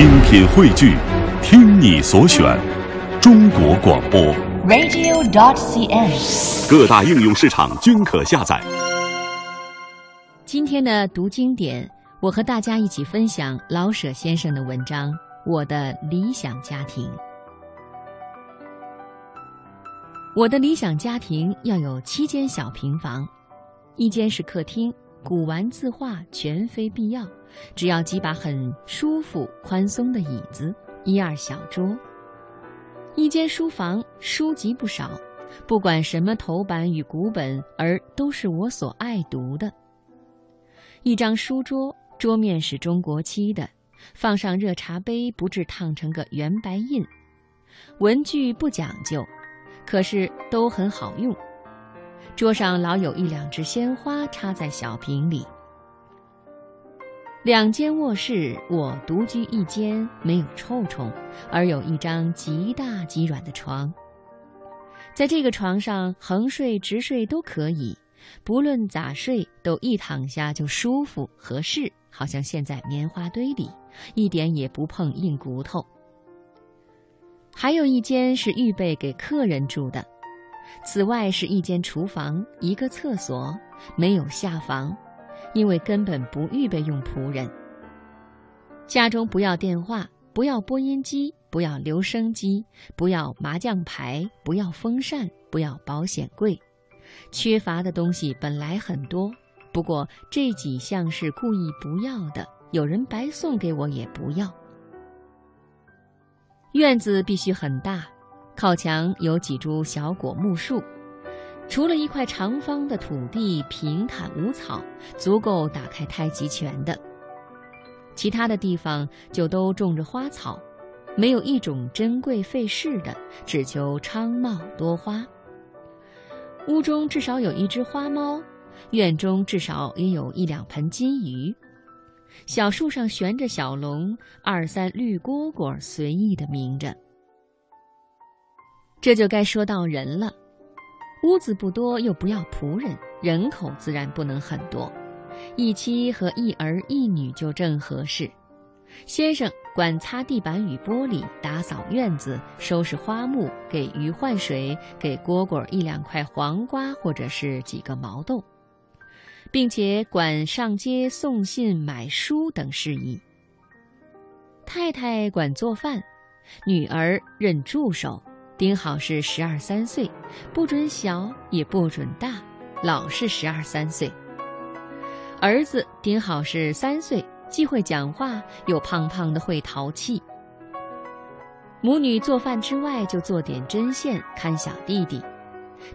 精品汇聚，听你所选，中国广播。radio.dot.cn，。各大应用市场均可下载。今天的读经典，我和大家一起分享老舍先生的文章《我的理想家庭》。我的理想家庭要有七间小平房，一间是客厅，古玩字画全非必要，只要几把很舒服、宽松的椅子，一二小桌。一间书房，书籍不少，不管什么头版与古本，而都是我所爱读的。一张书桌，桌面是中国漆的，放上热茶杯，不致烫成个圆白印。文具不讲究，可是都很好用。桌上老有一两枝鲜花插在小瓶里。两间卧室，我独居一间，没有臭虫，而有一张极大极软的床。在这个床上，横睡直睡都可以，不论咋睡，都一躺下就舒服合适，好像陷在棉花堆里，一点也不碰硬骨头。还有一间是预备给客人住的，此外是一间厨房，一个厕所，没有下房。因为根本不预备用仆人。家中不要电话，不要播音机，不要留声机，不要麻将牌，不要风扇，不要保险柜。缺乏的东西本来很多，不过这几项是故意不要的，有人白送给我也不要。院子必须很大，靠墙有几株小果木树。除了一块长方的土地，平坦无草，足够打开太极拳的。其他的地方就都种着花草，没有一种珍贵费事的，只求昌茂多花。屋中至少有一只花猫，院中至少也有一两盆金鱼。小树上悬着小龙，二三绿蝈蝈随意的鸣着。这就该说到人了。屋子不多，又不要仆人，人口自然不能很多，一妻和一儿一女就正合适。先生管擦地板与玻璃，打扫院子，收拾花木，给鱼换水，给蝈蝈一两块黄瓜或者是几个毛豆，并且管上街送信、买书等事宜。太太管做饭，女儿任助手。顶好是十二三岁，不准小也不准大，老是十二三岁。儿子顶好是三岁，既会讲话，又胖胖的会淘气。母女做饭之外，就做点针线，看小弟弟。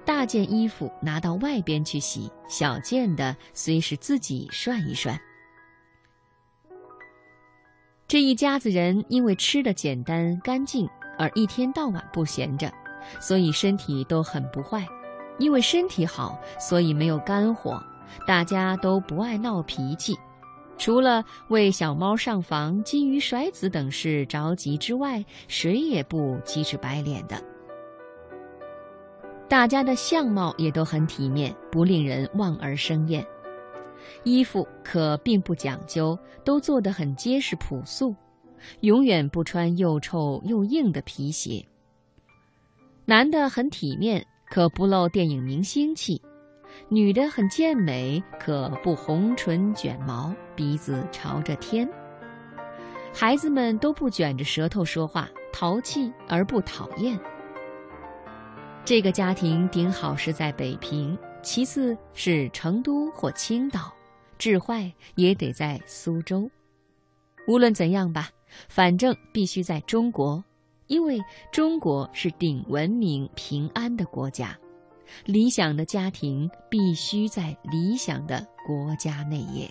大件衣服拿到外边去洗，小件的虽是自己涮一涮。这一家子人因为吃的简单干净。而一天到晚不闲着，所以身体都很不坏。因为身体好，所以没有肝火，大家都不爱闹脾气。除了为小猫上房、金鱼甩子等事着急之外，谁也不急赤白脸的。大家的相貌也都很体面，不令人望而生厌。衣服可并不讲究，都做得很结实朴素。永远不穿又臭又硬的皮鞋。男的很体面，可不露电影明星气；女的很健美，可不红唇卷毛，鼻子朝着天。孩子们都不卷着舌头说话，淘气而不讨厌。这个家庭顶好是在北平，其次是成都或青岛，至坏也得在苏州。无论怎样吧。反正必须在中国，因为中国是顶文明、平安的国家。理想的家庭必须在理想的国家内业。